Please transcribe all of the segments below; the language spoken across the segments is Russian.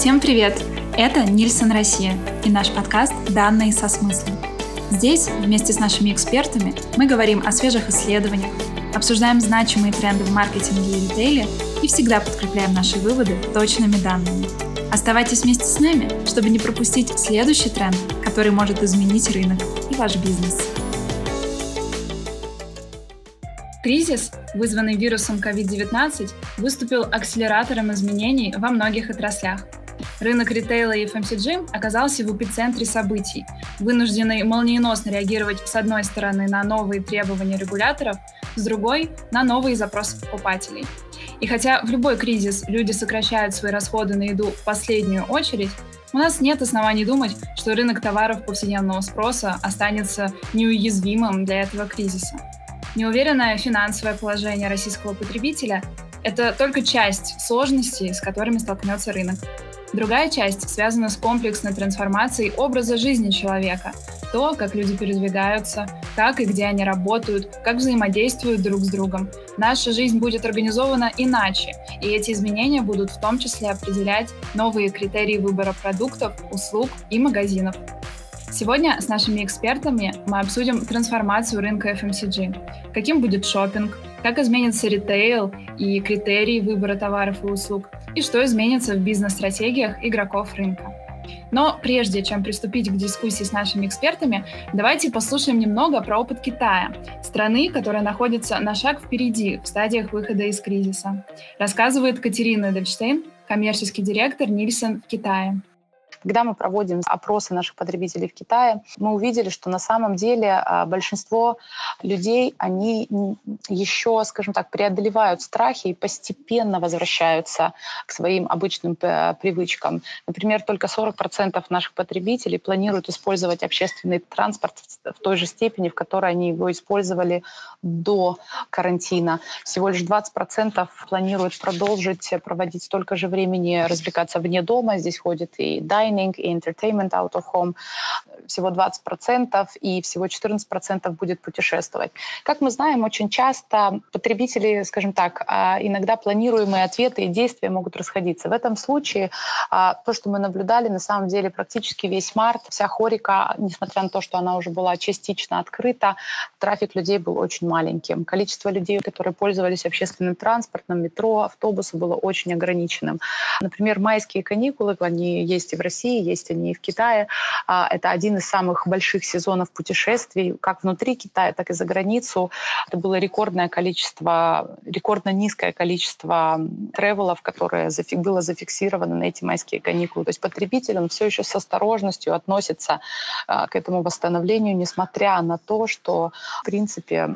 Всем привет! Это Нильсон Россия и наш подкаст «Данные со смыслом». Здесь вместе с нашими экспертами мы говорим о свежих исследованиях, обсуждаем значимые тренды в маркетинге и ритейле и всегда подкрепляем наши выводы точными данными. Оставайтесь вместе с нами, чтобы не пропустить следующий тренд, который может изменить рынок и ваш бизнес. Кризис, вызванный вирусом COVID-19, выступил акселератором изменений во многих отраслях. Рынок ритейла и FMCG оказался в эпицентре событий, вынужденный молниеносно реагировать с одной стороны на новые требования регуляторов, с другой — на новые запросы покупателей. И хотя в любой кризис люди сокращают свои расходы на еду в последнюю очередь, у нас нет оснований думать, что рынок товаров повседневного спроса останется неуязвимым для этого кризиса. Неуверенное финансовое положение российского потребителя – это только часть сложностей, с которыми столкнется рынок. Другая часть связана с комплексной трансформацией образа жизни человека. То, как люди передвигаются, как и где они работают, как взаимодействуют друг с другом. Наша жизнь будет организована иначе, и эти изменения будут в том числе определять новые критерии выбора продуктов, услуг и магазинов. Сегодня с нашими экспертами мы обсудим трансформацию рынка FMCG. Каким будет шопинг, как изменится ритейл и критерии выбора товаров и услуг, и что изменится в бизнес-стратегиях игроков рынка. Но прежде чем приступить к дискуссии с нашими экспертами, давайте послушаем немного про опыт Китая, страны, которая находится на шаг впереди в стадиях выхода из кризиса. Рассказывает Катерина Дельштейн, коммерческий директор Нильсон в Китае. Когда мы проводим опросы наших потребителей в Китае, мы увидели, что на самом деле а, большинство людей, они еще, скажем так, преодолевают страхи и постепенно возвращаются к своим обычным привычкам. Например, только 40% наших потребителей планируют использовать общественный транспорт в той же степени, в которой они его использовали до карантина. Всего лишь 20% планируют продолжить проводить столько же времени развлекаться вне дома. Здесь ходит и dining, dining и entertainment out of home всего 20%, и всего 14% будет путешествовать. Как мы знаем, очень часто потребители, скажем так, а, иногда планируемые ответы и действия могут расходиться. В этом случае а, то, что мы наблюдали, на самом деле практически весь март, вся хорика, несмотря на то, что она уже была частично открыта, трафик людей был очень маленьким. Количество людей, которые пользовались общественным транспортом, метро, автобусы было очень ограниченным. Например, майские каникулы, они есть и в России, есть они и в Китае. А, это один из самых больших сезонов путешествий, как внутри Китая, так и за границу. Это было рекордное количество, рекордно низкое количество тревелов, которое было зафиксировано на эти майские каникулы. То есть потребитель, он все еще с осторожностью относится а, к этому восстановлению, несмотря на то, что, в принципе,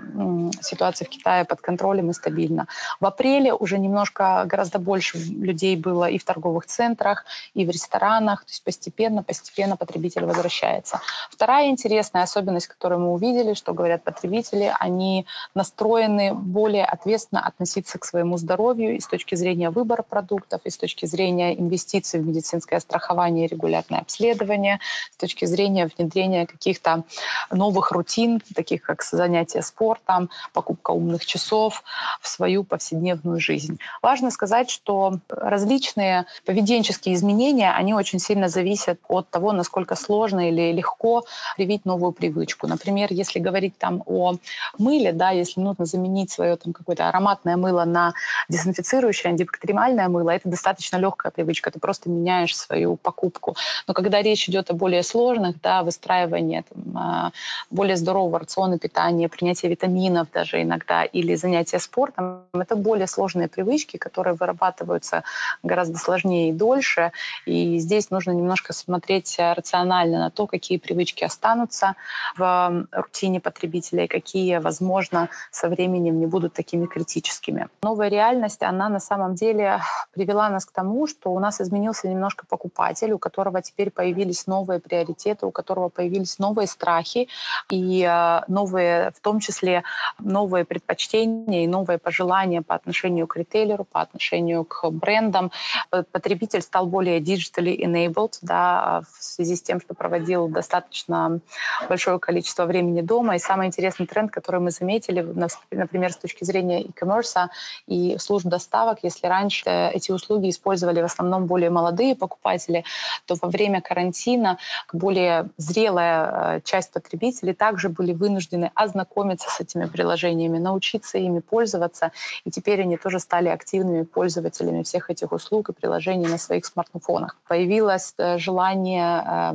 ситуация в Китае под контролем и стабильна. В апреле уже немножко, гораздо больше людей было и в торговых центрах, и в ресторанах. Есть постепенно, постепенно потребитель возвращается. Вторая интересная особенность, которую мы увидели, что говорят потребители, они настроены более ответственно относиться к своему здоровью и с точки зрения выбора продуктов, и с точки зрения инвестиций в медицинское страхование и регулярное обследование, с точки зрения внедрения каких-то новых рутин, таких как занятия спортом, покупка умных часов в свою повседневную жизнь. Важно сказать, что различные поведенческие изменения, они очень сильно зависят от того, насколько сложно или легко легко привить новую привычку. Например, если говорить там о мыле, да, если нужно заменить свое там какое-то ароматное мыло на дезинфицирующее, антибактериальное мыло, это достаточно легкая привычка, ты просто меняешь свою покупку. Но когда речь идет о более сложных, да, выстраивании там, а, более здорового рациона питания, принятия витаминов даже иногда или занятия спортом, это более сложные привычки, которые вырабатываются гораздо сложнее и дольше. И здесь нужно немножко смотреть рационально на то, какие привычки останутся в рутине потребителя и какие, возможно, со временем не будут такими критическими. Новая реальность, она на самом деле привела нас к тому, что у нас изменился немножко покупатель, у которого теперь появились новые приоритеты, у которого появились новые страхи и э, новые, в том числе, новые предпочтения и новые пожелания по отношению к ритейлеру, по отношению к брендам. Потребитель стал более digitally enabled, World, да, в связи с тем, что проводил достаточно большое количество времени дома. И самый интересный тренд, который мы заметили, например, с точки зрения e-commerce и служб доставок, если раньше эти услуги использовали в основном более молодые покупатели, то во время карантина более зрелая э, часть потребителей также были вынуждены ознакомиться с этими приложениями, научиться ими пользоваться, и теперь они тоже стали активными пользователями всех этих услуг и приложений на своих смартфонах. Появилось э, желание э,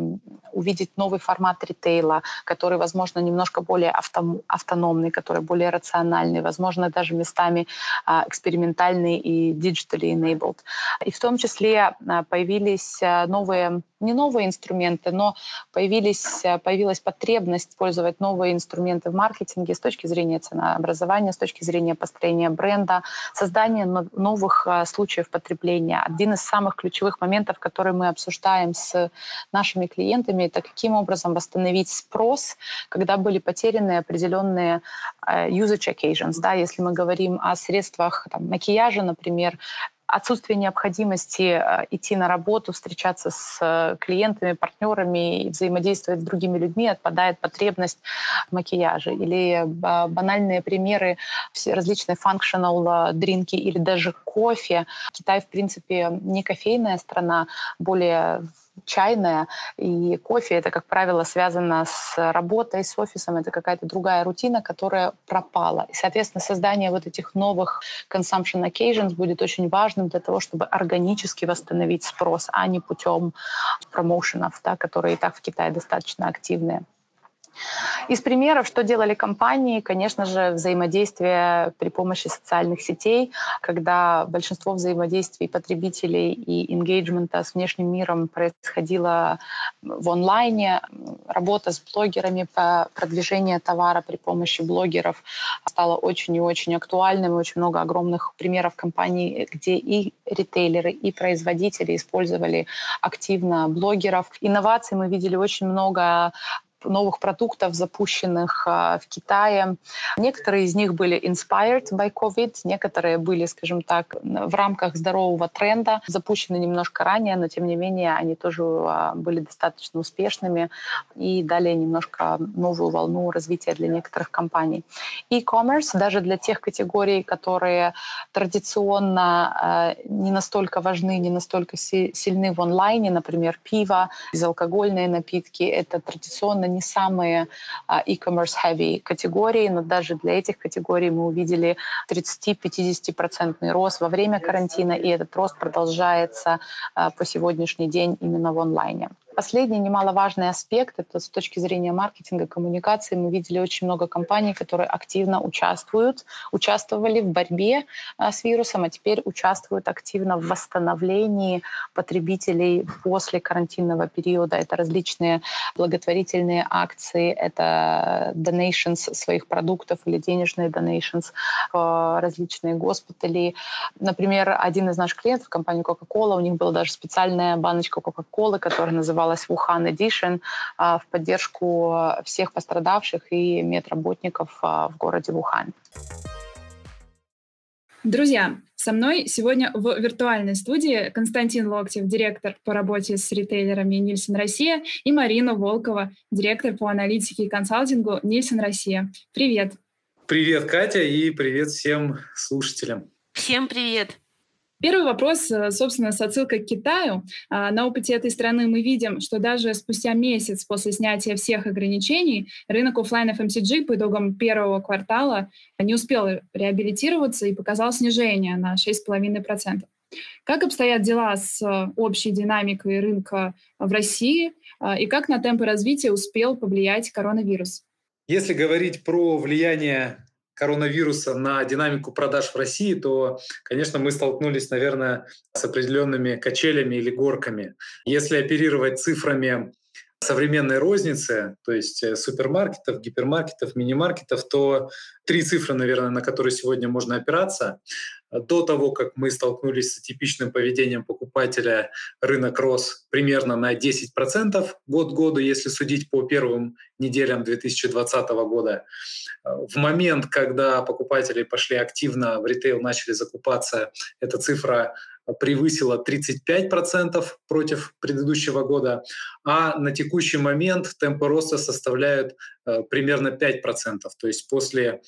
увидеть новый формат ритейла, который, возможно, немножко более авто, автономный, который более рациональный, возможно, даже местами э, экспериментальный и digitally enabled. И в том числе э, появились э, новые не новые инструменты, но появились, э, появилась потребность использовать новые инструменты в маркетинге с точки зрения ценообразования, с точки зрения построения бренда, создания новых э, случаев потребления. Один из самых ключевых моментов, который мы обсуждаем с нашими клиентами, это каким образом восстановить спрос, когда были потеряны определенные э, usage occasions. Да, если мы говорим о средствах там, макияжа, например, отсутствие необходимости э, идти на работу, встречаться с э, клиентами, партнерами и взаимодействовать с другими людьми, отпадает потребность в макияже. Или банальные примеры, все различные functional дринки или даже кофе. Китай, в принципе, не кофейная страна, более чайная, и кофе это, как правило, связано с работой, с офисом, это какая-то другая рутина, которая пропала. И, соответственно, создание вот этих новых consumption occasions будет очень важным для того, чтобы органически восстановить спрос, а не путем промоушенов, да, которые и так в Китае достаточно активные. Из примеров, что делали компании, конечно же, взаимодействие при помощи социальных сетей, когда большинство взаимодействий потребителей и engagement с внешним миром происходило в онлайне, работа с блогерами по продвижению товара при помощи блогеров стала очень и очень актуальным. Очень много огромных примеров компаний, где и ритейлеры, и производители использовали активно блогеров. Инноваций мы видели очень много новых продуктов, запущенных а, в Китае. Некоторые из них были inspired by COVID, некоторые были, скажем так, в рамках здорового тренда, запущены немножко ранее, но тем не менее они тоже а, были достаточно успешными и дали немножко новую волну развития для некоторых компаний. E-commerce даже для тех категорий, которые традиционно а, не настолько важны, не настолько сильны в онлайне, например, пиво, безалкогольные напитки, это традиционно не самые а, e-commerce heavy категории, но даже для этих категорий мы увидели 30-50% рост во время карантина, и этот рост продолжается а, по сегодняшний день именно в онлайне. Последний немаловажный аспект, это с точки зрения маркетинга, коммуникации, мы видели очень много компаний, которые активно участвуют, участвовали в борьбе а, с вирусом, а теперь участвуют активно в восстановлении потребителей после карантинного периода. Это различные благотворительные акции, это donations своих продуктов или денежные donations различные госпитали. Например, один из наших клиентов, компания Coca-Cola, у них была даже специальная баночка Coca-Cola, которая называлась называлась Wuhan Edition а, в поддержку всех пострадавших и медработников а, в городе Вухан. Друзья, со мной сегодня в виртуальной студии Константин Локтев, директор по работе с ритейлерами Нильсон Россия, и Марина Волкова, директор по аналитике и консалтингу Нильсон Россия. Привет! Привет, Катя, и привет всем слушателям. Всем привет! Первый вопрос, э, собственно, с отсылкой к Китаю. А, на опыте этой страны мы видим, что даже спустя месяц после снятия всех ограничений рынок офлайн FMCG по итогам первого квартала не успел реабилитироваться и показал снижение на 6,5%. Как обстоят дела с э, общей динамикой рынка в России а, и как на темпы развития успел повлиять коронавирус? Если говорить про влияние коронавируса на динамику продаж в России, то, конечно, мы столкнулись, наверное, с определенными качелями или горками. Если оперировать цифрами современной розницы, то есть э, супермаркетов, гипермаркетов, мини-маркетов, то три цифры, наверное, на которые сегодня можно опираться. До того, как мы столкнулись с типичным поведением покупателей, покупателя рынок рос примерно на 10% год году, если судить по первым неделям 2020 года. В момент, когда покупатели пошли активно в ритейл, начали закупаться, эта цифра превысила 35% против предыдущего года, а на текущий момент темпы роста составляют э, примерно 5%. То есть после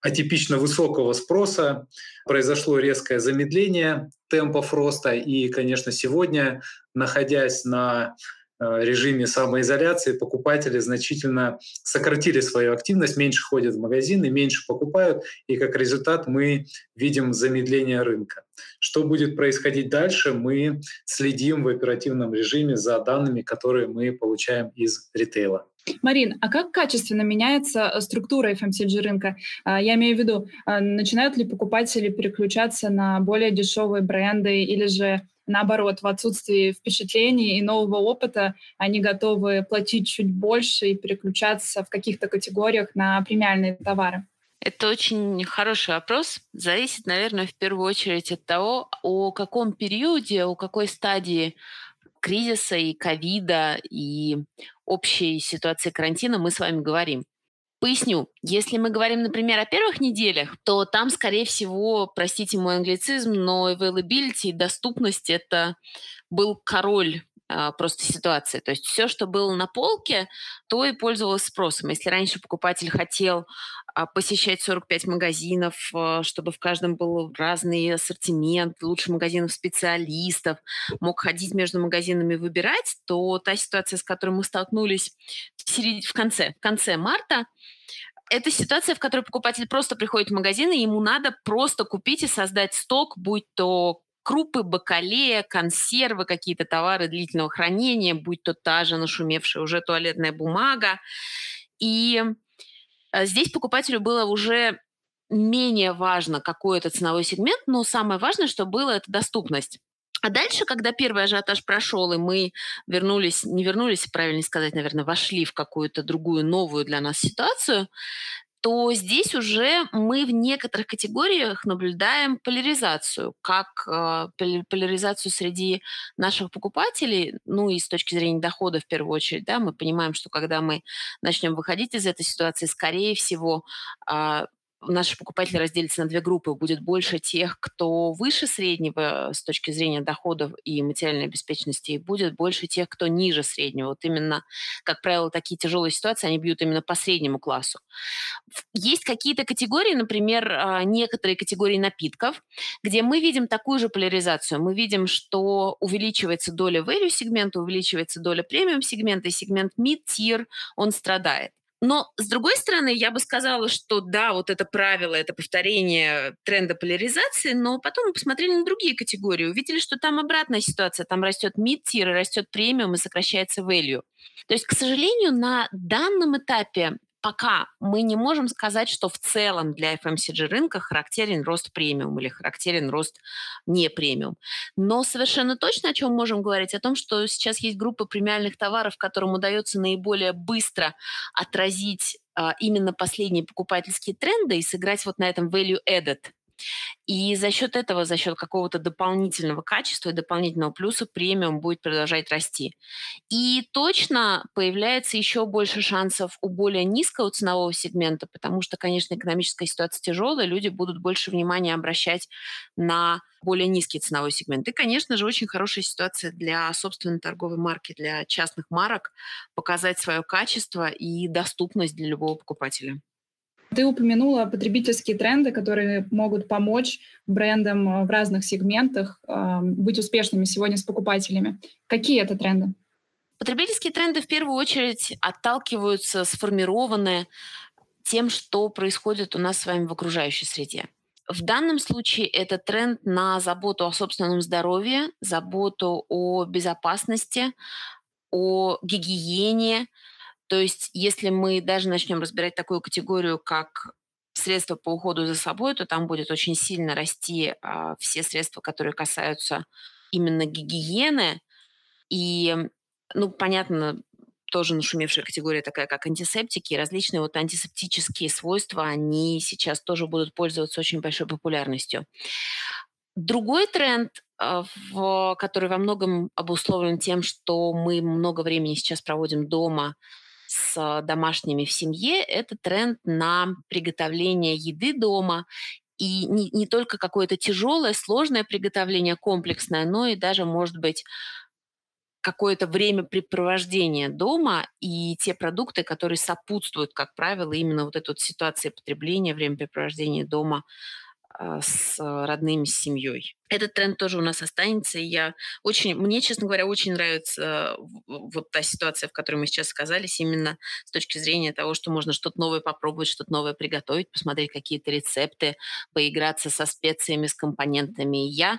атипично высокого спроса произошло резкое замедление темпов роста. И, конечно, сегодня, находясь на Э, режиме самоизоляции покупатели значительно сократили свою активность, меньше ходят в магазины, меньше покупают, и как результат мы видим замедление рынка. Что будет происходить дальше, мы следим в оперативном режиме за данными, которые мы получаем из ритейла. Марин, а как качественно меняется э, структура FMCG рынка? А, я имею в виду, а, начинают ли покупатели переключаться на более дешевые бренды или же наоборот, в отсутствии впечатлений и нового опыта они готовы платить чуть больше и переключаться в каких-то категориях на премиальные товары? Это очень хороший вопрос. Зависит, наверное, в первую очередь от того, о каком периоде, о какой стадии кризиса и ковида и общей ситуации карантина мы с вами говорим. Поясню. Если мы говорим, например, о первых неделях, то там, скорее всего, простите мой англицизм, но availability, доступность — это был король просто ситуации. То есть все, что было на полке, то и пользовалось спросом. Если раньше покупатель хотел а, посещать 45 магазинов, а, чтобы в каждом был разный ассортимент, лучше магазинов специалистов, мог ходить между магазинами выбирать, то та ситуация, с которой мы столкнулись в, в конце, в конце марта, это ситуация, в которой покупатель просто приходит в магазин, и ему надо просто купить и создать сток, будь то крупы, бакалея, консервы, какие-то товары длительного хранения, будь то та же нашумевшая уже туалетная бумага. И э, здесь покупателю было уже менее важно, какой это ценовой сегмент, но самое важное, что было, это доступность. А дальше, когда первый ажиотаж прошел, и мы вернулись, не вернулись, правильно сказать, наверное, вошли в какую-то другую новую для нас ситуацию, то здесь уже мы в некоторых категориях наблюдаем поляризацию, как э, поляризацию среди наших покупателей, ну и с точки зрения дохода в первую очередь, да, мы понимаем, что когда мы начнем выходить из этой ситуации, скорее всего, э, наши покупатели разделятся на две группы. Будет больше тех, кто выше среднего с точки зрения доходов и материальной обеспеченности, и будет больше тех, кто ниже среднего. Вот именно, как правило, такие тяжелые ситуации, они бьют именно по среднему классу. Есть какие-то категории, например, а, некоторые категории напитков, где мы видим такую же поляризацию. Мы видим, что увеличивается доля value сегмента, увеличивается доля премиум сегмента, и сегмент mid-tier, он страдает. Но, с другой стороны, я бы сказала, что да, вот это правило, это повторение тренда поляризации, но потом мы посмотрели на другие категории, увидели, что там обратная ситуация, там растет mid-tier, растет премиум и сокращается value. То есть, к сожалению, на данном этапе пока мы не можем сказать, что в целом для FMCG рынка характерен рост премиум или характерен рост не премиум. Но совершенно точно о чем можем говорить? О том, что сейчас есть группа премиальных товаров, которым удается наиболее быстро отразить а, именно последние покупательские тренды и сыграть вот на этом value added и за счет этого, за счет какого-то дополнительного качества и дополнительного плюса премиум будет продолжать расти. И точно появляется еще больше шансов у более низкого ценового сегмента, потому что, конечно, экономическая ситуация тяжелая, люди будут больше внимания обращать на более низкий ценовой сегмент. И, конечно же, очень хорошая ситуация для собственной торговой марки, для частных марок показать свое качество и доступность для любого покупателя. Ты упомянула потребительские тренды, которые могут помочь брендам э, в разных сегментах э, быть успешными сегодня с покупателями. Какие это тренды? Потребительские тренды в первую очередь отталкиваются, сформированы тем, что происходит у нас с вами в окружающей среде. В данном случае это тренд на заботу о собственном здоровье, заботу о безопасности, о гигиене, то есть, если мы даже начнем разбирать такую категорию, как средства по уходу за собой, то там будет очень сильно расти а, все средства, которые касаются именно гигиены. И, ну, понятно, тоже нашумевшая категория такая, как антисептики, и различные вот антисептические свойства, они сейчас тоже будут пользоваться очень большой популярностью. Другой тренд а, который во многом обусловлен тем, что мы много времени сейчас проводим дома с домашними в семье, это тренд на приготовление еды дома. И не, не только какое-то тяжелое, сложное приготовление, комплексное, но и даже, может быть, какое-то времяпрепровождение дома и те продукты, которые сопутствуют, как правило, именно вот этой вот ситуации потребления, времяпрепровождения дома с родными, с семьей. Этот тренд тоже у нас останется, и я очень, мне, честно говоря, очень нравится вот та ситуация, в которой мы сейчас оказались, именно с точки зрения того, что можно что-то новое попробовать, что-то новое приготовить, посмотреть какие-то рецепты, поиграться со специями, с компонентами. И я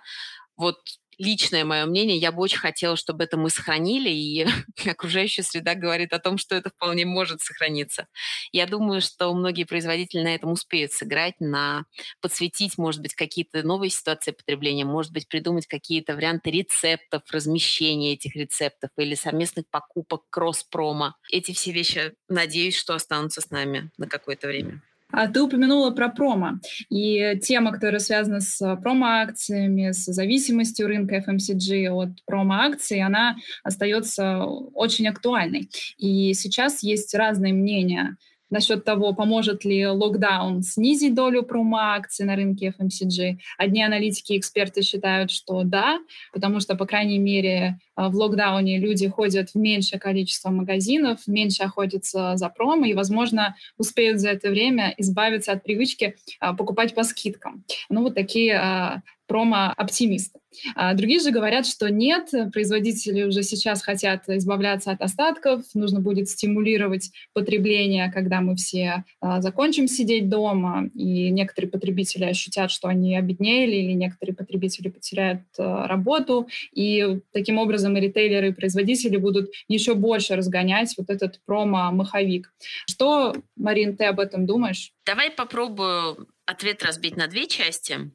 вот личное мое мнение, я бы очень хотела, чтобы это мы сохранили, и окружающая среда говорит о том, что это вполне может сохраниться. Я думаю, что многие производители на этом успеют сыграть, на подсветить, может быть, какие-то новые ситуации потребления, может быть, придумать какие-то варианты рецептов, размещения этих рецептов или совместных покупок кросс-промо. Эти все вещи, надеюсь, что останутся с нами на какое-то время. А ты упомянула про промо. И тема, которая связана с промо-акциями, с зависимостью рынка FMCG от промо-акций, она остается очень актуальной. И сейчас есть разные мнения насчет того, поможет ли локдаун снизить долю промо-акций на рынке FMCG. Одни аналитики и эксперты считают, что да, потому что, по крайней мере, а, в локдауне люди ходят в меньшее количество магазинов, меньше охотятся за промо и, возможно, успеют за это время избавиться от привычки а, покупать по скидкам. Ну, вот такие а, промо-оптимисты. А другие же говорят, что нет, производители уже сейчас хотят избавляться от остатков, нужно будет стимулировать потребление, когда мы все а, закончим сидеть дома, и некоторые потребители ощутят, что они обеднели, или некоторые потребители потеряют а, работу, и таким образом и ритейлеры, и производители будут еще больше разгонять вот этот промо-маховик. Что, Марин, ты об этом думаешь? Давай попробую ответ разбить на две части.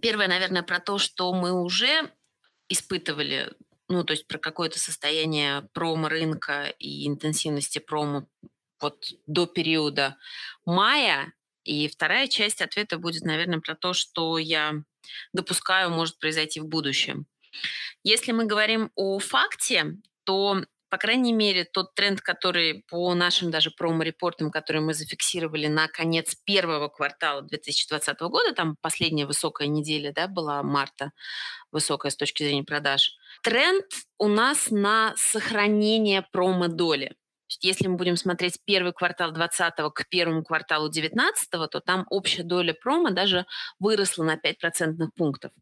Первое, наверное, про то, что мы уже испытывали, ну, то есть про какое-то состояние промо-рынка и интенсивности промо вот до периода мая. И вторая часть ответа будет, наверное, про то, что я допускаю может произойти в будущем. Если мы говорим о факте, то по крайней мере, тот тренд, который по нашим даже промо-репортам, которые мы зафиксировали на конец первого квартала 2020 года, там последняя высокая неделя да, была марта, высокая с точки зрения продаж, тренд у нас на сохранение промо-доли. Если мы будем смотреть первый квартал 20 к первому кварталу 19, то там общая доля промо даже выросла на 5 процентных пунктов.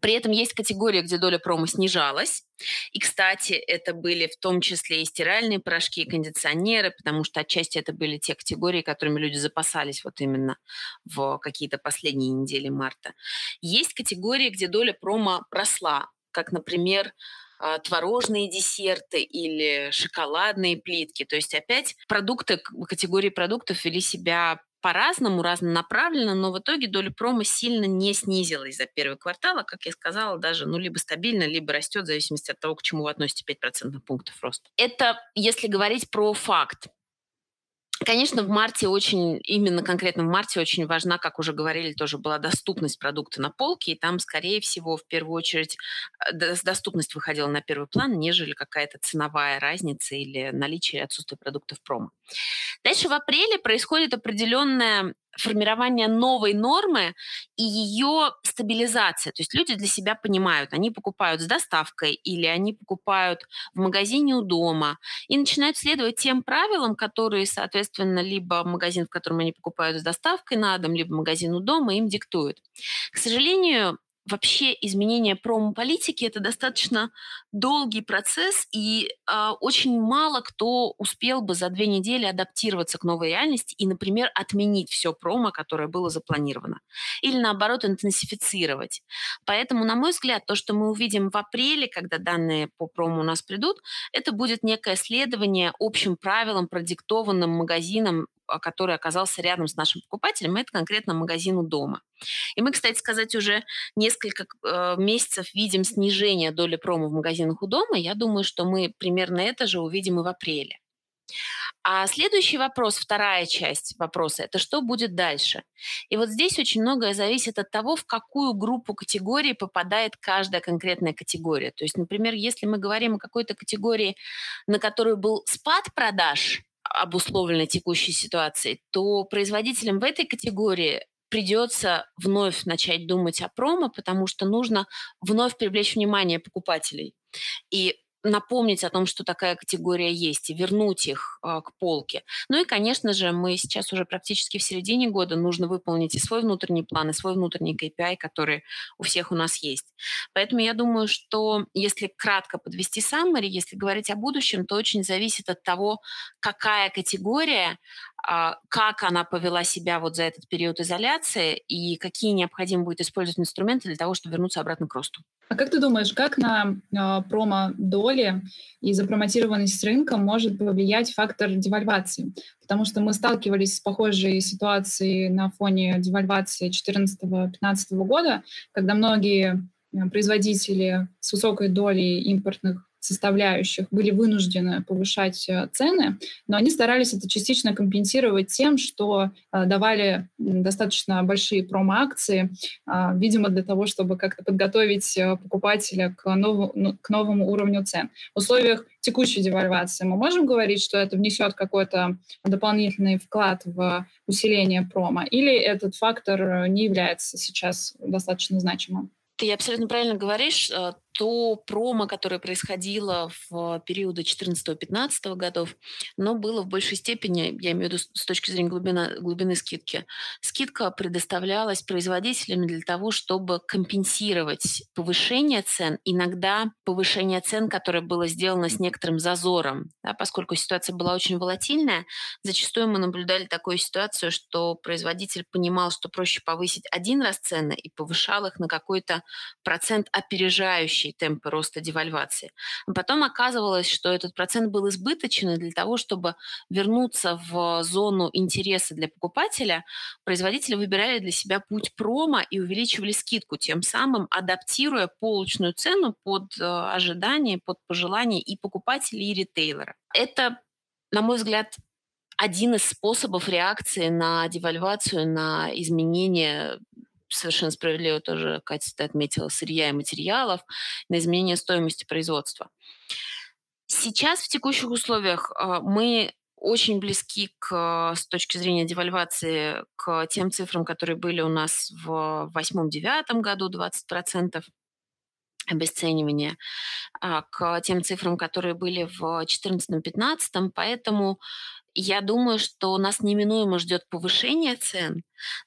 При этом есть категория, где доля промо снижалась. И, кстати, это были в том числе и стиральные порошки, и кондиционеры, потому что отчасти это были те категории, которыми люди запасались вот именно в какие-то последние недели марта. Есть категории, где доля промо росла, как, например, а, творожные десерты или шоколадные плитки. То есть опять продукты, категории продуктов вели себя по-разному, разнонаправленно, но в итоге доля промо сильно не снизилась за первый квартал, а, как я сказала, даже ну, либо стабильно, либо растет в зависимости от того, к чему вы относите 5% пунктов роста. Это если говорить про факт. Конечно, в марте очень, именно конкретно в марте очень важна, как уже говорили, тоже была доступность продукта на полке, и там, скорее всего, в первую очередь э, доступность выходила на первый план, нежели какая-то ценовая разница или наличие или отсутствие продуктов промо. Дальше в апреле происходит определенная формирование новой нормы и ее стабилизация. То есть люди для себя понимают, они покупают с доставкой или они покупают в магазине у дома и начинают следовать тем правилам, которые, соответственно, либо магазин, в котором они покупают с доставкой на дом, либо магазин у дома им диктуют. К сожалению, вообще изменение промо-политики это достаточно долгий процесс, и э, очень мало кто успел бы за две недели адаптироваться к новой реальности и, например, отменить все промо, которое было запланировано, или наоборот интенсифицировать. Поэтому, на мой взгляд, то, что мы увидим в апреле, когда данные по промо у нас придут, это будет некое следование общим правилам, продиктованным магазином а, который оказался рядом с нашим покупателем, это конкретно магазин у дома. И мы, кстати сказать, уже несколько э, месяцев видим снижение доли промо в магазинах у дома. Я думаю, что мы примерно это же увидим и в апреле. А следующий вопрос, вторая часть вопроса, это что будет дальше? И вот здесь очень многое зависит от того, в какую группу категорий попадает каждая конкретная категория. То есть, например, если мы говорим о какой-то категории, на которую был спад продаж, обусловленной текущей ситуацией, то производителям в этой категории придется вновь начать думать о промо, потому что нужно вновь привлечь внимание покупателей. И напомнить о том, что такая категория есть, и вернуть их э, к полке. Ну и, конечно же, мы сейчас уже практически в середине года, нужно выполнить и свой внутренний план, и свой внутренний KPI, который у всех у нас есть. Поэтому я думаю, что если кратко подвести summary, если говорить о будущем, то очень зависит от того, какая категория как она повела себя вот за этот период изоляции и какие необходимо будет использовать инструменты для того, чтобы вернуться обратно к росту. А как ты думаешь, как на э, промо-доли и запромотированность рынка может повлиять фактор девальвации? Потому что мы сталкивались с похожей ситуацией на фоне девальвации 2014-2015 года, когда многие производители с высокой долей импортных составляющих были вынуждены повышать э, цены, но они старались это частично компенсировать тем, что э, давали достаточно большие промо-акции, а, видимо, для того, чтобы как-то подготовить э, покупателя к, новому, ну, к новому уровню цен. В условиях текущей девальвации мы можем говорить, что это внесет какой-то дополнительный вклад в усиление промо, или этот фактор не является сейчас достаточно значимым? Ты абсолютно правильно говоришь то промо, которое происходило в периоды 14-15 годов, но было в большей степени, я имею в виду с точки зрения глубина, глубины скидки, скидка предоставлялась производителями для того, чтобы компенсировать повышение цен, иногда повышение цен, которое было сделано с некоторым зазором, да, поскольку ситуация была очень волатильная, зачастую мы наблюдали такую ситуацию, что производитель понимал, что проще повысить один раз цены и повышал их на какой-то процент опережающий ускоряющие темпы роста девальвации. А потом оказывалось, что этот процент был избыточен, и для того, чтобы вернуться в зону интереса для покупателя, производители выбирали для себя путь промо и увеличивали скидку, тем самым адаптируя полочную цену под э, ожидания, под пожелания и покупателей, и ритейлера. Это, на мой взгляд, один из способов реакции на девальвацию, на изменение совершенно справедливо тоже, Катя, отметила, сырья и материалов, на изменение стоимости производства. Сейчас в текущих условиях а, мы очень близки к, с точки зрения девальвации к тем цифрам, которые были у нас в восьмом-девятом году, 20% обесценивания, а, к тем цифрам, которые были в 2014-2015, поэтому я думаю, что нас неминуемо ждет повышение цен,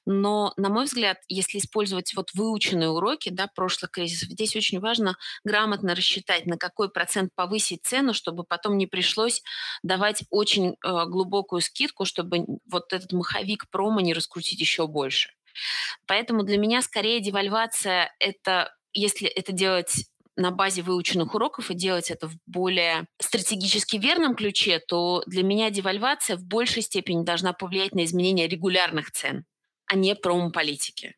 но, на мой взгляд, если использовать вот выученные уроки да, прошлых кризисов, здесь очень важно грамотно рассчитать, на какой процент повысить цену, чтобы потом не пришлось давать очень э, глубокую скидку, чтобы вот этот маховик промо не раскрутить еще больше. Поэтому для меня скорее девальвация это если это делать на базе выученных уроков и делать это в более стратегически верном ключе, то для меня девальвация в большей степени должна повлиять на изменение регулярных цен, а не промо-политики.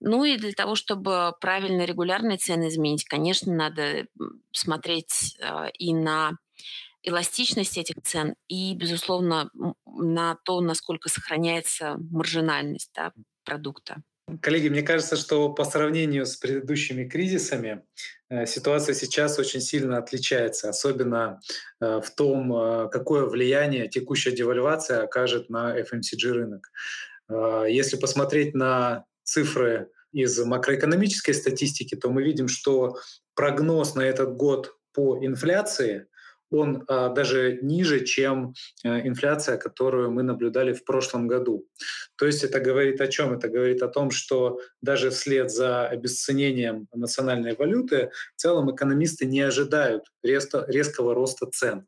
Ну и для того, чтобы правильно регулярные цены изменить, конечно, надо смотреть э, и на эластичность этих цен, и, безусловно, на то, насколько сохраняется маржинальность да, продукта. Коллеги, мне кажется, что по сравнению с предыдущими кризисами э, ситуация сейчас очень сильно отличается, особенно э, в том, э, какое влияние текущая девальвация окажет на FMCG рынок. Если посмотреть на цифры из макроэкономической статистики, то мы видим, что прогноз на этот год по инфляции он а, даже ниже, чем а, инфляция, которую мы наблюдали в прошлом году. То есть это говорит о чем? Это говорит о том, что даже вслед за обесценением национальной валюты в целом экономисты не ожидают резко, резкого роста цен.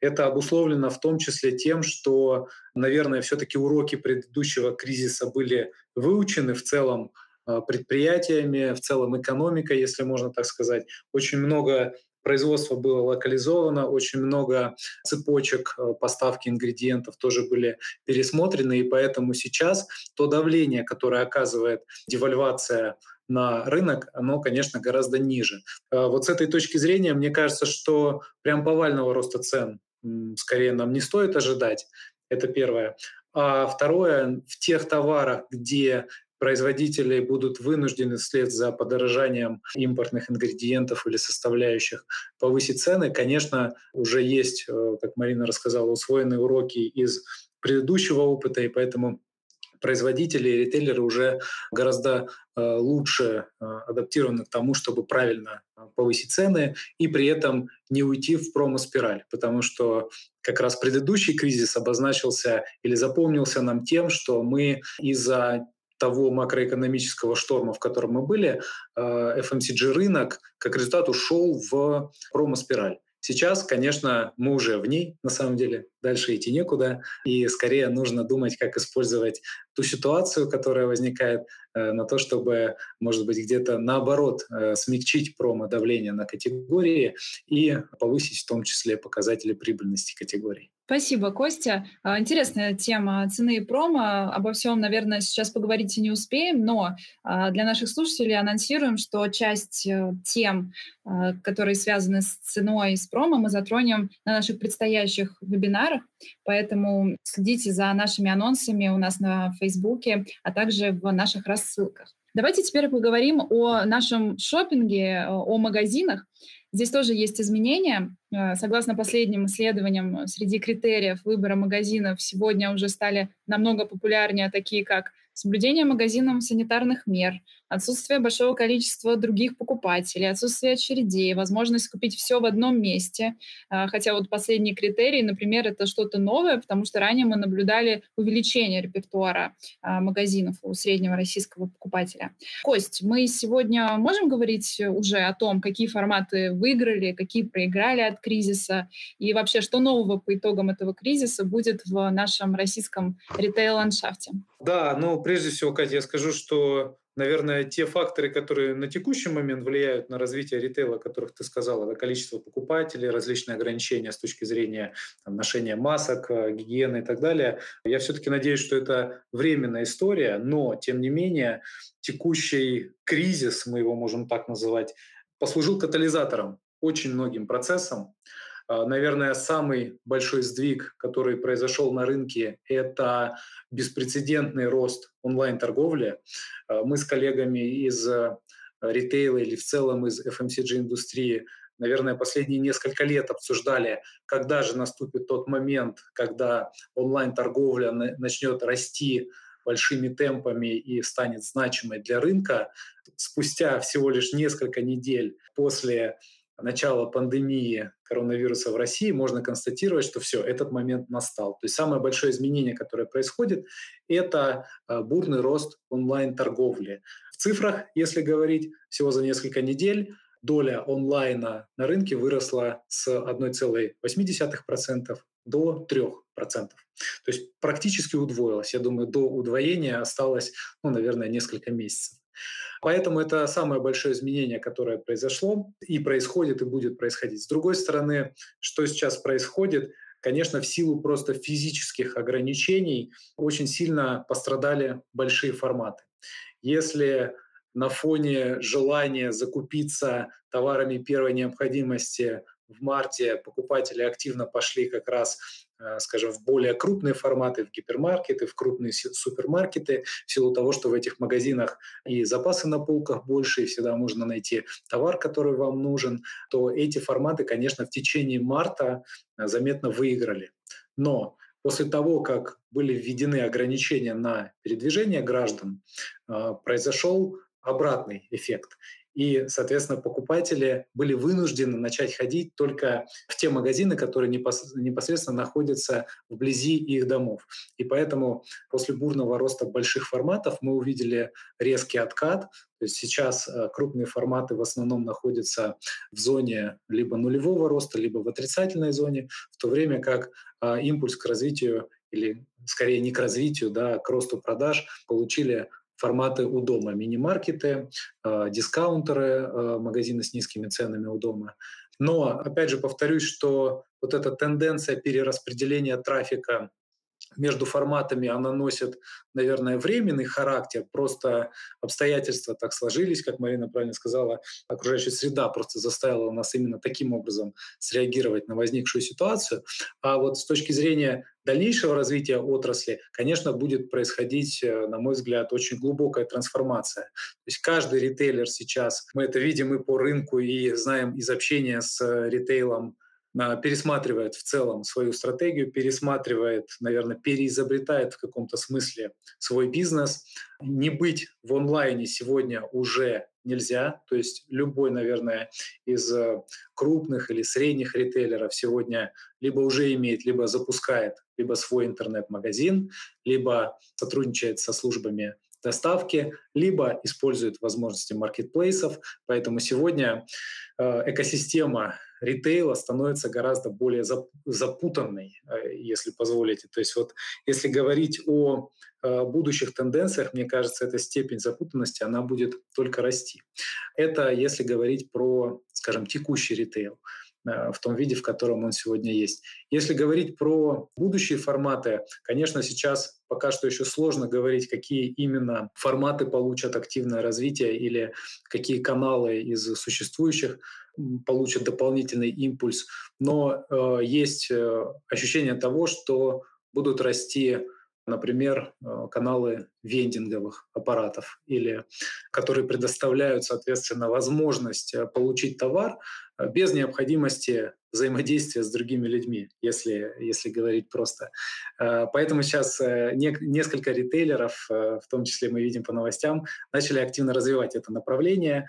Это обусловлено в том числе тем, что, наверное, все-таки уроки предыдущего кризиса были выучены в целом а, предприятиями, в целом экономикой, если можно так сказать. Очень много производство было локализовано, очень много цепочек э, поставки ингредиентов тоже были пересмотрены, и поэтому сейчас то давление, которое оказывает девальвация на рынок, оно, конечно, гораздо ниже. Э, вот с этой точки зрения, мне кажется, что прям повального роста цен скорее нам не стоит ожидать. Это первое. А второе, в тех товарах, где производители будут вынуждены вслед за подорожанием импортных ингредиентов или составляющих повысить цены, конечно, уже есть, э, как Марина рассказала, усвоенные уроки из предыдущего опыта, и поэтому производители и ритейлеры уже гораздо э, лучше э, адаптированы к тому, чтобы правильно повысить цены и при этом не уйти в промо-спираль, потому что как раз предыдущий кризис обозначился или запомнился нам тем, что мы из-за того макроэкономического шторма, в котором мы были, FMCG рынок как результат ушел в промо-спираль. Сейчас, конечно, мы уже в ней, на самом деле, дальше идти некуда, и скорее нужно думать, как использовать ту ситуацию, которая возникает, э, на то, чтобы, может быть, где-то наоборот э, смягчить промо-давление на категории и повысить в том числе показатели прибыльности категорий. Спасибо, Костя. А, интересная тема цены и промо. Обо всем, наверное, сейчас поговорить и не успеем, но а, для наших слушателей анонсируем, что часть э, тем, а, которые связаны с ценой и с промо, мы затронем на наших предстоящих вебинарах, поэтому следите за нашими анонсами у нас на Фейсбуке, а также в наших рассылках. Давайте теперь поговорим о нашем шопинге, о магазинах. Здесь тоже есть изменения. Э, согласно последним исследованиям, среди критериев выбора магазинов сегодня уже стали намного популярнее такие, как соблюдение магазином санитарных мер, отсутствие большого количества других покупателей, отсутствие очередей, возможность купить все в одном месте. А, хотя вот последний критерий, например, это что-то новое, потому что ранее мы наблюдали увеличение репертуара магазинов у среднего российского покупателя. Кость, мы сегодня можем говорить уже о том, какие форматы выиграли, какие проиграли от кризиса, и вообще, что нового по итогам этого кризиса будет в нашем российском ритейл-ландшафте? Да, ну, прежде всего, Катя, я скажу, что наверное, те факторы, которые на текущий момент влияют на развитие ритейла, о которых ты сказала, это количество покупателей, различные ограничения с точки зрения там, ношения масок, э, гигиены и так далее. Я все-таки надеюсь, что это временная история, но, тем не менее, текущий кризис, мы его можем так называть, послужил катализатором очень многим процессам. А, наверное, самый большой сдвиг, который произошел на рынке, это беспрецедентный рост онлайн-торговли. А, мы с коллегами из э, ритейла или в целом из FMCG-индустрии наверное, последние несколько лет обсуждали, когда же наступит тот момент, когда онлайн-торговля начнет расти большими темпами и станет значимой для рынка. Спустя всего лишь несколько недель после начала пандемии коронавируса в России, можно констатировать, что все, этот момент настал. То есть самое большое изменение, которое происходит, это э, бурный рост онлайн-торговли. В цифрах, если говорить, всего за несколько недель доля онлайна на рынке выросла с 1,8% до 3%. То есть практически удвоилась. Я думаю, до удвоения осталось, ну, наверное, несколько месяцев. Поэтому это самое большое изменение, которое произошло и происходит, и будет происходить. С другой стороны, что сейчас происходит? Конечно, в силу просто физических ограничений очень сильно пострадали большие форматы. Если на фоне желания закупиться товарами первой необходимости в марте покупатели активно пошли как раз скажем, в более крупные форматы, в гипермаркеты, в крупные супермаркеты, в силу того, что в этих магазинах и запасы на полках больше, и всегда можно найти товар, который вам нужен, то эти форматы, конечно, в течение марта э, заметно выиграли. Но после того, как были введены ограничения на передвижение граждан, э, произошел обратный эффект. И, соответственно, покупатели были вынуждены начать ходить только в те магазины, которые непосредственно находятся вблизи их домов. И поэтому после бурного роста больших форматов мы увидели резкий откат. То есть сейчас э, крупные форматы в основном находятся в зоне либо нулевого роста, либо в отрицательной зоне, в то время как э, импульс к развитию или скорее не к развитию, да, а к росту продаж получили форматы у дома, мини-маркеты, э, дискаунтеры, э, магазины с низкими ценами у дома. Но, опять же, повторюсь, что вот эта тенденция перераспределения трафика между форматами она носит, наверное, временный характер, просто обстоятельства так сложились, как Марина правильно сказала, окружающая среда просто заставила нас именно таким образом среагировать на возникшую ситуацию. А вот с точки зрения дальнейшего развития отрасли, конечно, будет происходить, э, на мой взгляд, очень глубокая трансформация. То есть каждый ритейлер сейчас, мы это видим и по рынку, и знаем из общения с э, ритейлом, пересматривает в целом свою стратегию, пересматривает, наверное, переизобретает в каком-то смысле свой бизнес. Не быть в онлайне сегодня уже нельзя. То есть любой, наверное, из э, крупных или средних ритейлеров сегодня либо уже имеет, либо запускает либо свой интернет-магазин, либо сотрудничает со службами доставки, либо использует возможности маркетплейсов. Поэтому сегодня э, экосистема ритейла становится гораздо более запутанной, э, если позволите. То есть вот если говорить о э, будущих тенденциях, мне кажется, эта степень запутанности, она будет только расти. Это если говорить про, скажем, текущий ритейл. Э, в том виде, в котором он сегодня есть. Если говорить про будущие форматы, конечно, сейчас пока что еще сложно говорить, какие именно форматы получат активное развитие или какие каналы из существующих получат дополнительный импульс. Но э, есть э, ощущение того, что будут расти например, э, каналы вендинговых аппаратов, или которые предоставляют, соответственно, возможность э, получить товар э, без необходимости взаимодействия с другими людьми, если, если говорить просто. Поэтому сейчас несколько ритейлеров, в том числе мы видим по новостям, начали активно развивать это направление.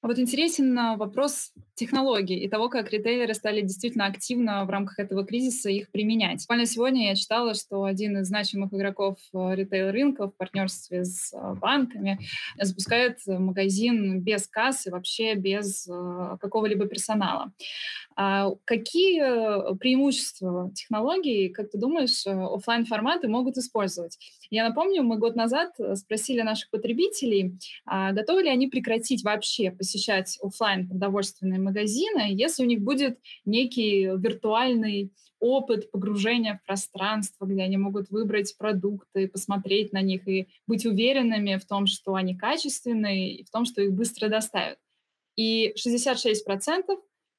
А вот интересен а, вопрос технологий и того, как ритейлеры стали действительно активно в рамках этого кризиса их применять. Буквально сегодня я читала, что один из значимых игроков а, ритейл-рынка в партнерстве с а, банками запускает магазин без кассы, вообще без какого-либо персонала. А какие преимущества технологий, как ты думаешь, офлайн форматы могут использовать? Я напомню, мы год назад спросили наших потребителей, готовы ли они прекратить вообще посещать офлайн продовольственные магазины, если у них будет некий виртуальный опыт погружения в пространство, где они могут выбрать продукты, посмотреть на них и быть уверенными в том, что они качественные, и в том, что их быстро доставят. И 66%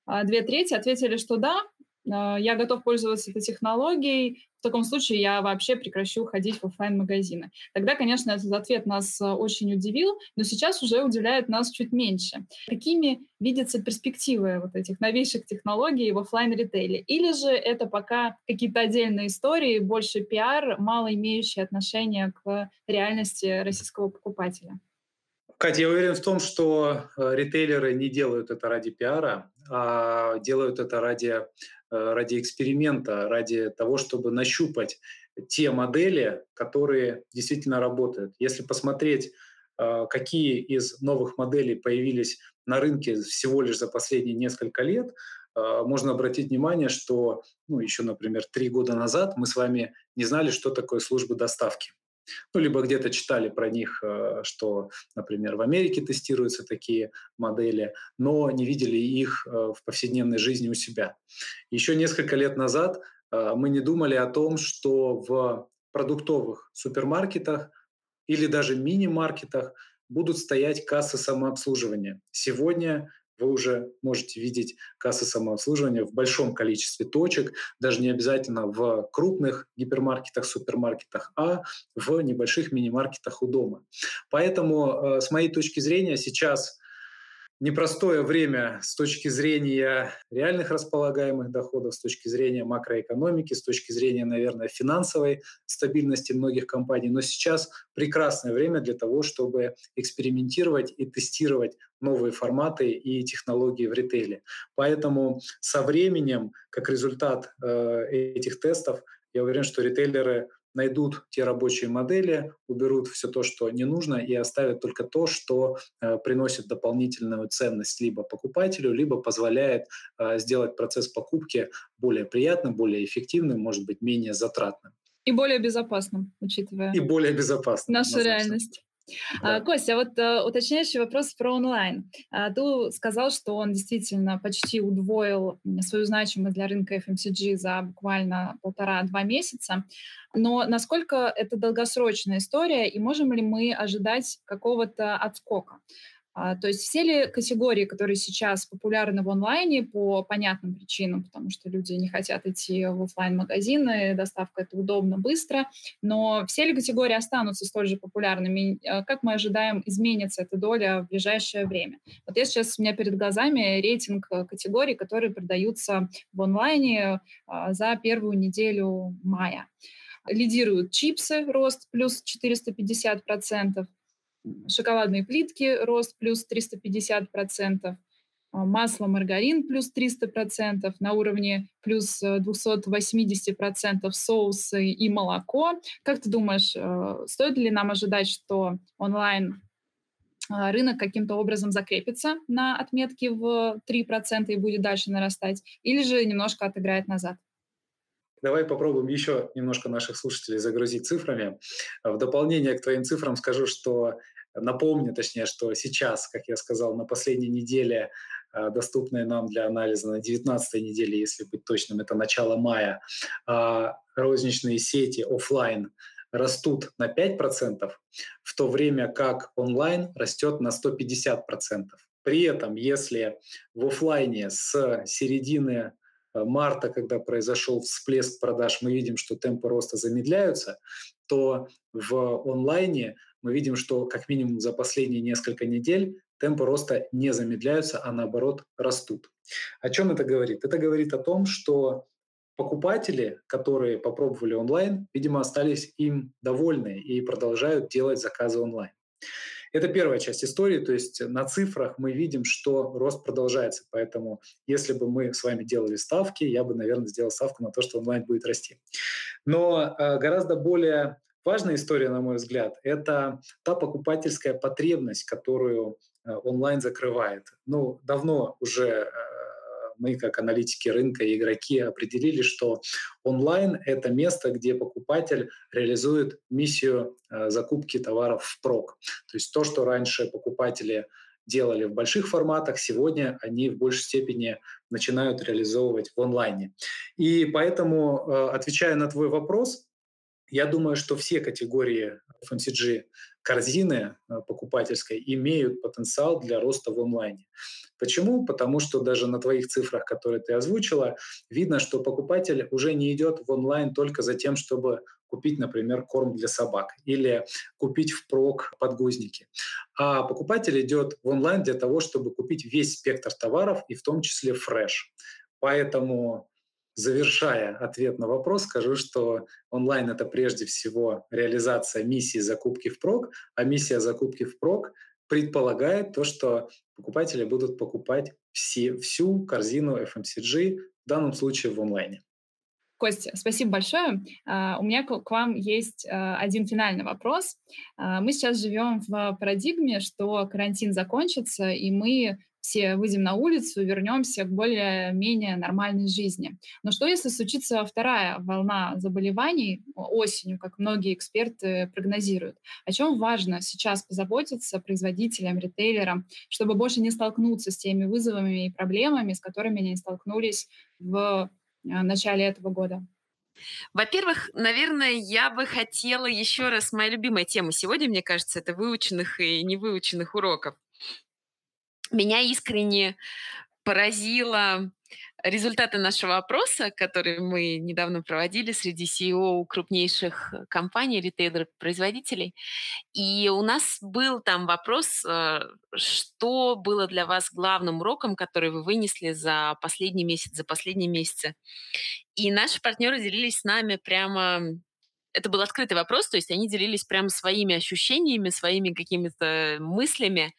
а две трети ответили, что да, я готов пользоваться этой технологией, в таком случае я вообще прекращу ходить в офлайн магазины Тогда, конечно, этот ответ нас а, очень удивил, но сейчас уже удивляет нас чуть меньше. Какими видятся перспективы вот этих новейших технологий в офлайн ритейле Или же это пока какие-то отдельные истории, больше пиар, мало имеющие отношение к реальности российского покупателя? Катя, я уверен в том, что э, ритейлеры не делают это ради пиара, а делают это ради, э, ради эксперимента, ради того, чтобы нащупать те модели, которые действительно работают. Если посмотреть, э, какие из новых моделей появились на рынке всего лишь за последние несколько лет, можно обратить внимание, что ну, еще, например, три года назад мы с вами не знали, что такое службы доставки ну, либо где-то читали про них, э, что, например, в Америке тестируются такие модели, но не видели их э, в повседневной жизни у себя. Еще несколько лет назад э, мы не думали о том, что в продуктовых супермаркетах или даже мини-маркетах будут стоять кассы самообслуживания. Сегодня вы уже можете видеть кассы самообслуживания в большом количестве точек, даже не обязательно в крупных гипермаркетах, супермаркетах, а в небольших мини-маркетах у дома. Поэтому, э, с моей точки зрения, сейчас непростое время с точки зрения реальных располагаемых доходов, с точки зрения макроэкономики, с точки зрения, наверное, финансовой стабильности многих компаний. Но сейчас прекрасное время для того, чтобы экспериментировать и тестировать новые форматы и технологии в ритейле. Поэтому со временем, как результат э, этих тестов, я уверен, что ритейлеры найдут те рабочие модели, уберут все то, что не нужно, и оставят только то, что э, приносит дополнительную ценность либо покупателю, либо позволяет э, сделать процесс покупки более приятным, более эффективным, может быть, менее затратным. И более безопасным, учитывая и более безопасным, нашу реальность. Да. Костя, вот э, уточняющий вопрос про онлайн. А, ты сказал, что он действительно почти удвоил свою значимость для рынка FMCG за буквально полтора-два месяца. Но насколько это долгосрочная история, и можем ли мы ожидать какого-то отскока? А, то есть все ли категории, которые сейчас популярны в онлайне по понятным причинам, потому что люди не хотят идти в офлайн магазины доставка это удобно, быстро, но все ли категории останутся столь же популярными? А, как мы ожидаем, изменится эта доля в ближайшее время? Вот я сейчас, у меня перед глазами рейтинг категорий, которые продаются в онлайне а, за первую неделю мая. Лидируют чипсы, рост плюс 450%, шоколадные плитки рост плюс 350%, а, масло, маргарин плюс 300%, на уровне плюс 280% э, соусы и молоко. Как ты думаешь, э, стоит ли нам ожидать, что онлайн а, рынок каким-то образом закрепится на отметке в 3% и будет дальше нарастать, или же немножко отыграет назад? Давай попробуем еще немножко наших слушателей загрузить цифрами. В дополнение к твоим цифрам скажу, что напомню, точнее, что сейчас, как я сказал, на последней неделе э, доступные нам для анализа на 19 неделе, если быть точным, это начало мая, а розничные сети офлайн растут на 5%, в то время как онлайн растет на 150%. При этом, если в офлайне с середины марта, когда произошел всплеск продаж, мы видим, что темпы роста замедляются, то в онлайне мы видим, что как минимум за последние несколько недель темпы роста не замедляются, а наоборот растут. О чем это говорит? Это говорит о том, что покупатели, которые попробовали онлайн, видимо, остались им довольны и продолжают делать заказы онлайн. Это первая часть истории, то есть на цифрах мы видим, что рост продолжается. Поэтому если бы мы с вами делали ставки, я бы, наверное, сделал ставку на то, что онлайн будет расти. Но э, гораздо более важная история, на мой взгляд, это та покупательская потребность, которую э, онлайн закрывает. Ну, давно уже э, мы, как аналитики рынка и игроки, определили, что онлайн — это место, где покупатель реализует миссию э, закупки товаров в прок. То есть то, что раньше покупатели делали в больших форматах, сегодня они в большей степени начинают реализовывать в онлайне. И поэтому, э, отвечая на твой вопрос, я думаю, что все категории FMCG корзины э, покупательской имеют потенциал для роста в онлайне. Почему? Потому что даже на твоих цифрах, которые ты озвучила, видно, что покупатель уже не идет в онлайн только за тем, чтобы купить, например, корм для собак или купить впрок подгузники. А покупатель идет в онлайн для того, чтобы купить весь спектр товаров и в том числе фреш. Поэтому Завершая ответ на вопрос, скажу, что онлайн — это прежде всего реализация миссии закупки впрок, а миссия закупки впрок предполагает то, что покупатели будут покупать все, всю корзину FMCG, в данном случае в онлайне. Костя, спасибо большое. Uh, у меня к вам есть uh, один финальный вопрос. Uh, мы сейчас живем в парадигме, что карантин закончится, и мы все выйдем на улицу, вернемся к более-менее нормальной жизни. Но что если случится вторая волна заболеваний осенью, как многие эксперты прогнозируют? О чем важно сейчас позаботиться производителям, ритейлерам, чтобы больше не столкнуться с теми вызовами и проблемами, с которыми они столкнулись в э, начале этого года? Во-первых, наверное, я бы хотела еще раз, моя любимая тема сегодня, мне кажется, это выученных и невыученных уроков меня искренне поразило результаты нашего опроса, который мы недавно проводили среди CEO крупнейших компаний, ритейлеров, производителей. И у нас был там вопрос, э, что было для вас главным уроком, который вы вынесли за последний месяц, за последние месяцы. И наши партнеры делились с нами прямо это был открытый вопрос, то есть они делились прямо своими ощущениями, своими какими-то мыслями.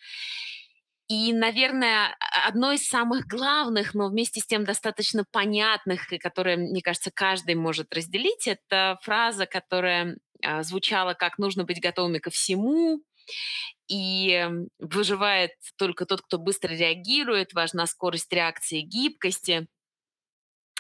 И, наверное, одно из самых главных, но вместе с тем достаточно понятных, и которое, мне кажется, каждый может разделить, это фраза, которая а, звучала как «нужно быть готовыми ко всему», и выживает только тот, кто быстро реагирует, важна скорость реакции, гибкости.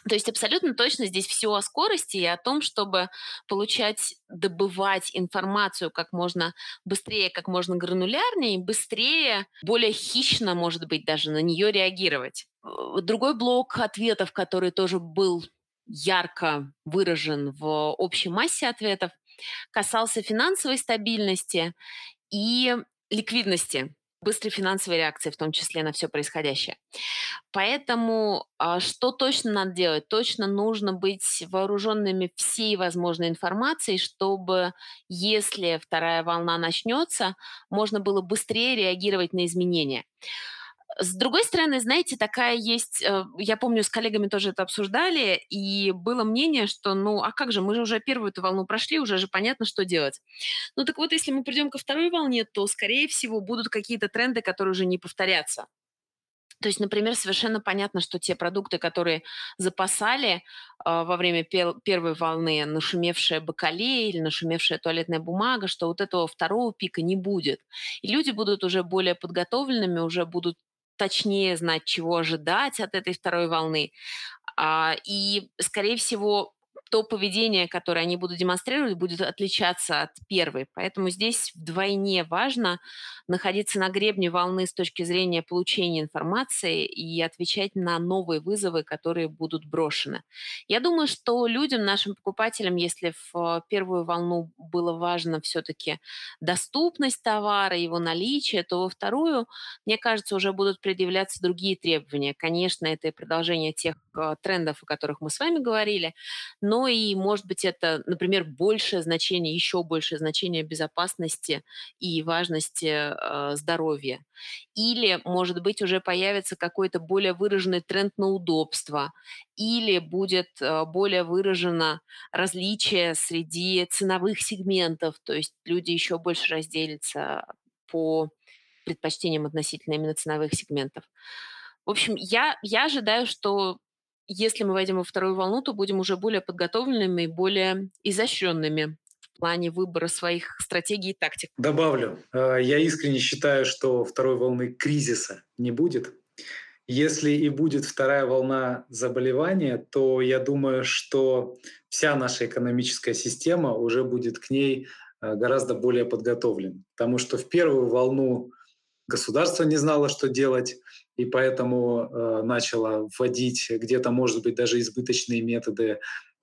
То есть абсолютно точно здесь все о скорости и о том, чтобы получать, добывать информацию как можно быстрее, как можно гранулярнее, быстрее, более хищно, может быть, даже на нее реагировать. Э, другой блок ответов, который тоже был ярко выражен в общей массе ответов, касался финансовой стабильности и ликвидности быстрой финансовой реакции, в том числе на все происходящее. Поэтому а, что точно надо делать? Точно нужно быть вооруженными всей возможной информацией, чтобы, если вторая волна начнется, можно было быстрее реагировать на изменения. С другой стороны, знаете, такая есть, э, я помню, с коллегами тоже это обсуждали, и было мнение, что, ну, а как же, мы же уже первую эту волну прошли, уже же понятно, что делать. Ну так вот, если мы придем ко второй волне, то, скорее всего, будут какие-то тренды, которые уже не повторятся. То есть, например, совершенно понятно, что те продукты, которые запасали э, во время пер первой волны, нашумевшая бакалея или нашумевшая туалетная бумага, что вот этого второго пика не будет. И люди будут уже более подготовленными, уже будут точнее знать, чего ожидать от этой второй волны. А, и, скорее всего, то поведение, которое они будут демонстрировать, будет отличаться от первой. Поэтому здесь вдвойне важно находиться на гребне волны с точки зрения получения информации и отвечать на новые вызовы, которые будут брошены. Я думаю, что людям, нашим покупателям, если в первую волну было важно все-таки доступность товара, его наличие, то во вторую, мне кажется, уже будут предъявляться другие требования. Конечно, это и продолжение тех трендов, о которых мы с вами говорили, но и, может быть, это, например, большее значение, еще большее значение безопасности и важности э, здоровья. Или, может быть, уже появится какой-то более выраженный тренд на удобство, или будет э, более выражено различие среди ценовых сегментов, то есть люди еще больше разделятся по предпочтениям относительно именно ценовых сегментов. В общем, я, я ожидаю, что если мы войдем во вторую волну, то будем уже более подготовленными и более изощренными в плане выбора своих стратегий и тактик. Добавлю, э, я искренне считаю, что второй волны кризиса не будет. Если и будет вторая волна заболевания, то я думаю, что вся наша экономическая система уже будет к ней э, гораздо более подготовлена. Потому что в первую волну государство не знало, что делать, и поэтому э, начало вводить где-то, может быть, даже избыточные методы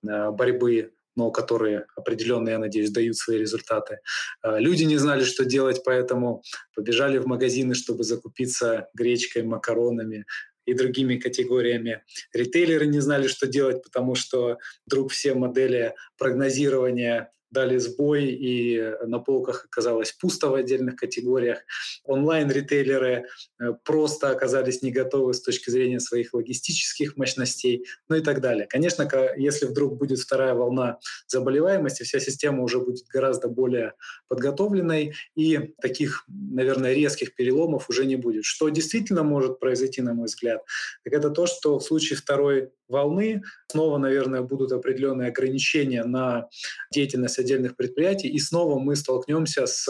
э, борьбы но которые определенно, я надеюсь, дают свои результаты. Э, люди не знали, что делать, поэтому побежали в магазины, чтобы закупиться гречкой, макаронами, и другими категориями. Ритейлеры не знали, что делать, потому что вдруг все модели прогнозирования дали сбой, и на полках оказалось пусто в отдельных категориях. Онлайн-ритейлеры э, просто оказались не готовы с точки зрения своих логистических мощностей, ну и так далее. Конечно, если вдруг будет вторая волна заболеваемости, вся система уже будет гораздо более подготовленной, и таких, наверное, резких переломов уже не будет. Что действительно может произойти, на мой взгляд, так это то, что в случае второй волны снова, наверное, будут определенные ограничения на деятельность отдельных предприятий, и снова мы столкнемся с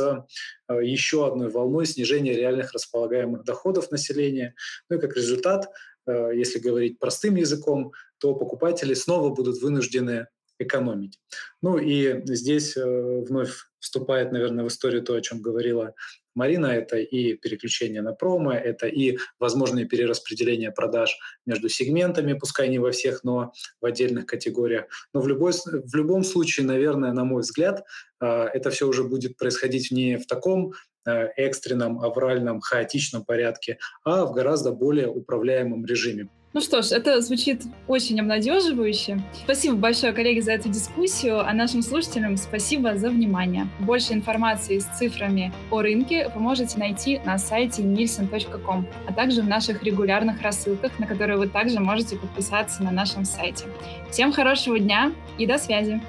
э, еще одной волной снижения реальных располагаемых доходов населения. Ну и как результат, э, если говорить простым языком, то покупатели снова будут вынуждены экономить. Ну и здесь э, вновь вступает, наверное, в историю то, о чем говорила Марина, это и переключение на промо, это и возможные перераспределения продаж между сегментами, пускай не во всех, но в отдельных категориях. Но в, любой, в любом случае, наверное, на мой взгляд, а, это все уже будет происходить не в таком а, экстренном, авральном, хаотичном порядке, а в гораздо более управляемом режиме. Ну что ж, это звучит очень обнадеживающе. Спасибо большое, коллеги, за эту дискуссию, а нашим слушателям спасибо за внимание. Больше информации с цифрами о рынке вы можете найти на сайте nielsen.com, а также в наших регулярных рассылках, на которые вы также можете подписаться на нашем сайте. Всем хорошего дня и до связи!